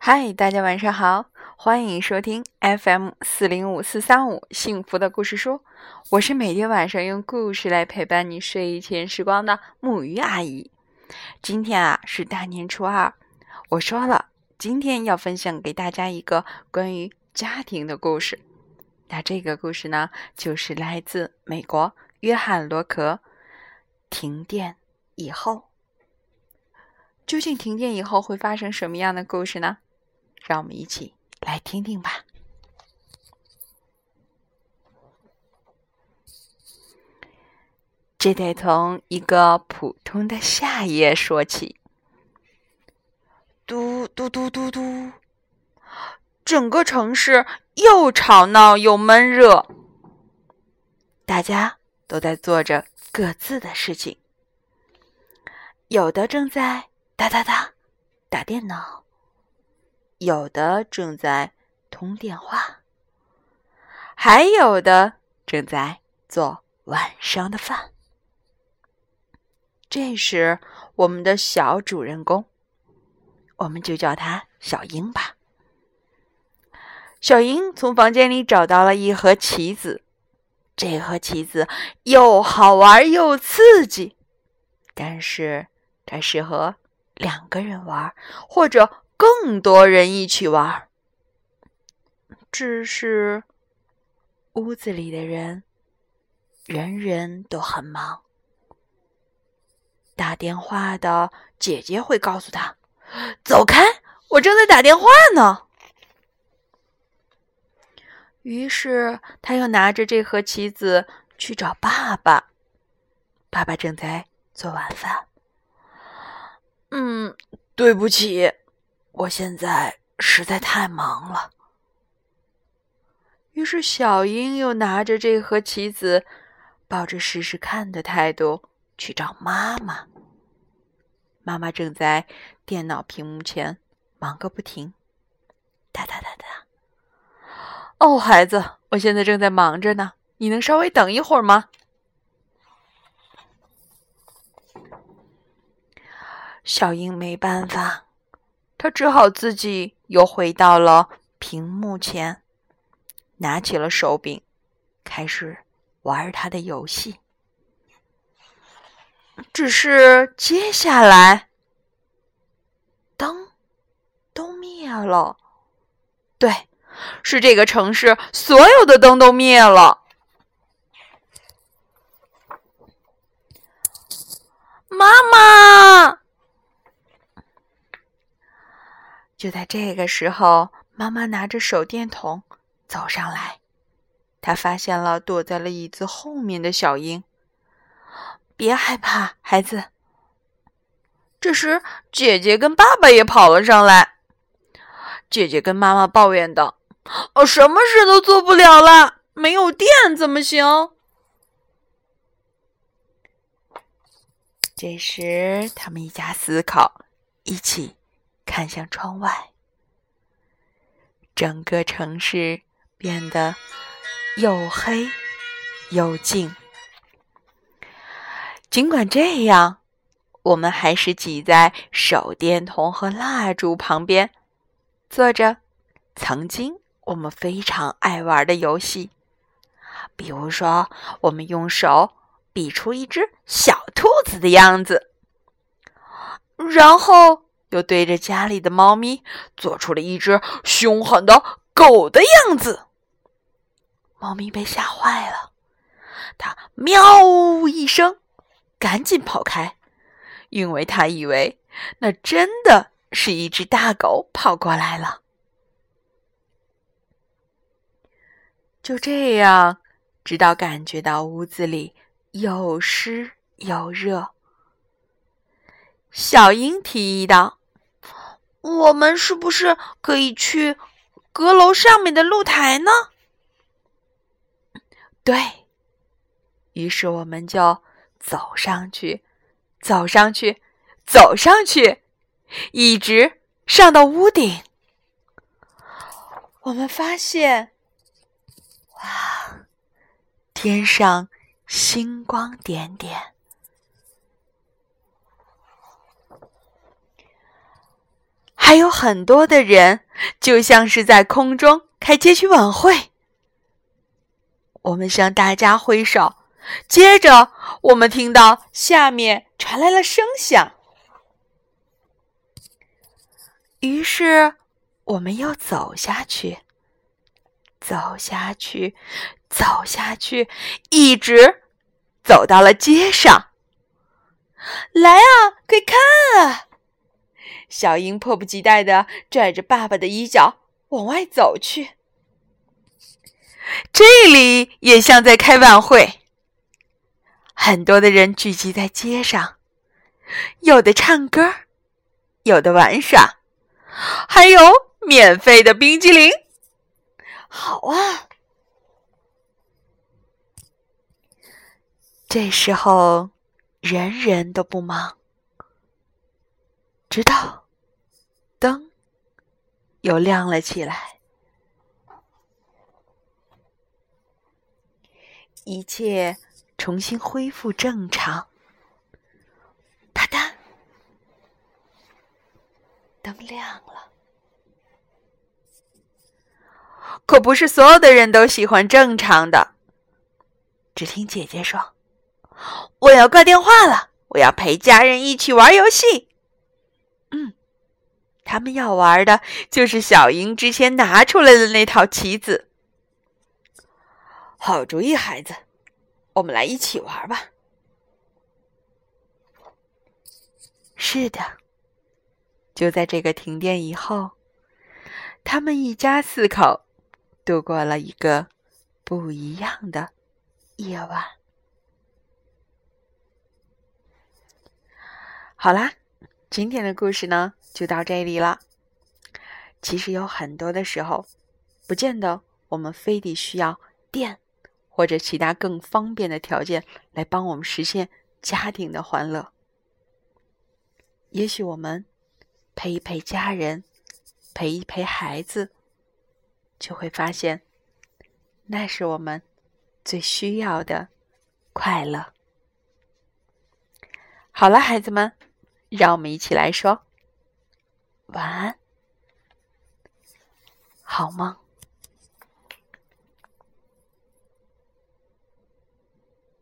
嗨，大家晚上好，欢迎收听 FM 四零五四三五幸福的故事书。我是每天晚上用故事来陪伴你睡前时光的木鱼阿姨。今天啊是大年初二，我说了，今天要分享给大家一个关于家庭的故事。那这个故事呢，就是来自美国约翰罗克。停电以后，究竟停电以后会发生什么样的故事呢？让我们一起来听听吧。这得从一个普通的夏夜说起。嘟嘟嘟嘟嘟，整个城市又吵闹又闷热，大家都在做着各自的事情，有的正在哒哒哒打电脑。有的正在通电话，还有的正在做晚上的饭。这时，我们的小主人公，我们就叫他小英吧。小英从房间里找到了一盒棋子，这盒棋子又好玩又刺激，但是它适合两个人玩，或者。更多人一起玩，只是屋子里的人人人都很忙。打电话的姐姐会告诉他：“走开，我正在打电话呢。”于是他又拿着这盒棋子去找爸爸。爸爸正在做晚饭。嗯，对不起。我现在实在太忙了。于是，小英又拿着这盒棋子，抱着试试看的态度去找妈妈。妈妈正在电脑屏幕前忙个不停，哒哒哒哒。哦，孩子，我现在正在忙着呢，你能稍微等一会儿吗？小英没办法。他只好自己又回到了屏幕前，拿起了手柄，开始玩他的游戏。只是接下来，灯都灭了。对，是这个城市所有的灯都灭了。妈妈。就在这个时候，妈妈拿着手电筒走上来。她发现了躲在了椅子后面的小英。别害怕，孩子。这时，姐姐跟爸爸也跑了上来。姐姐跟妈妈抱怨道：“哦，什么事都做不了了，没有电怎么行？”这时，他们一家思考，一起。看向窗外，整个城市变得又黑又静。尽管这样，我们还是挤在手电筒和蜡烛旁边，做着曾经我们非常爱玩的游戏。比如说，我们用手比出一只小兔子的样子，然后。又对着家里的猫咪做出了一只凶狠的狗的样子，猫咪被吓坏了，它喵一声，赶紧跑开，因为它以为那真的是一只大狗跑过来了。就这样，直到感觉到屋子里又湿又热，小英提议道。我们是不是可以去阁楼上面的露台呢？对，于是我们就走上去，走上去，走上去，一直上到屋顶。我们发现，哇，天上星光点点。还有很多的人，就像是在空中开街区晚会。我们向大家挥手，接着我们听到下面传来了声响，于是我们又走下去，走下去，走下去，一直走到了街上。来啊，快看啊！小鹰迫不及待地拽着爸爸的衣角往外走去。这里也像在开晚会，很多的人聚集在街上，有的唱歌，有的玩耍，还有免费的冰激凌。好啊！这时候，人人都不忙，直到灯又亮了起来。一切重新恢复正常。啪嗒，灯亮了。可不是所有的人都喜欢正常的。只听姐姐说：“我要挂电话了，我要陪家人一起玩游戏。”嗯，他们要玩的就是小英之前拿出来的那套棋子。好主意，孩子，我们来一起玩吧。是的，就在这个停电以后，他们一家四口度过了一个不一样的夜晚。好啦，今天的故事呢就到这里了。其实有很多的时候，不见得我们非得需要电。或者其他更方便的条件来帮我们实现家庭的欢乐。也许我们陪一陪家人，陪一陪孩子，就会发现，那是我们最需要的快乐。好了，孩子们，让我们一起来说晚安，好梦。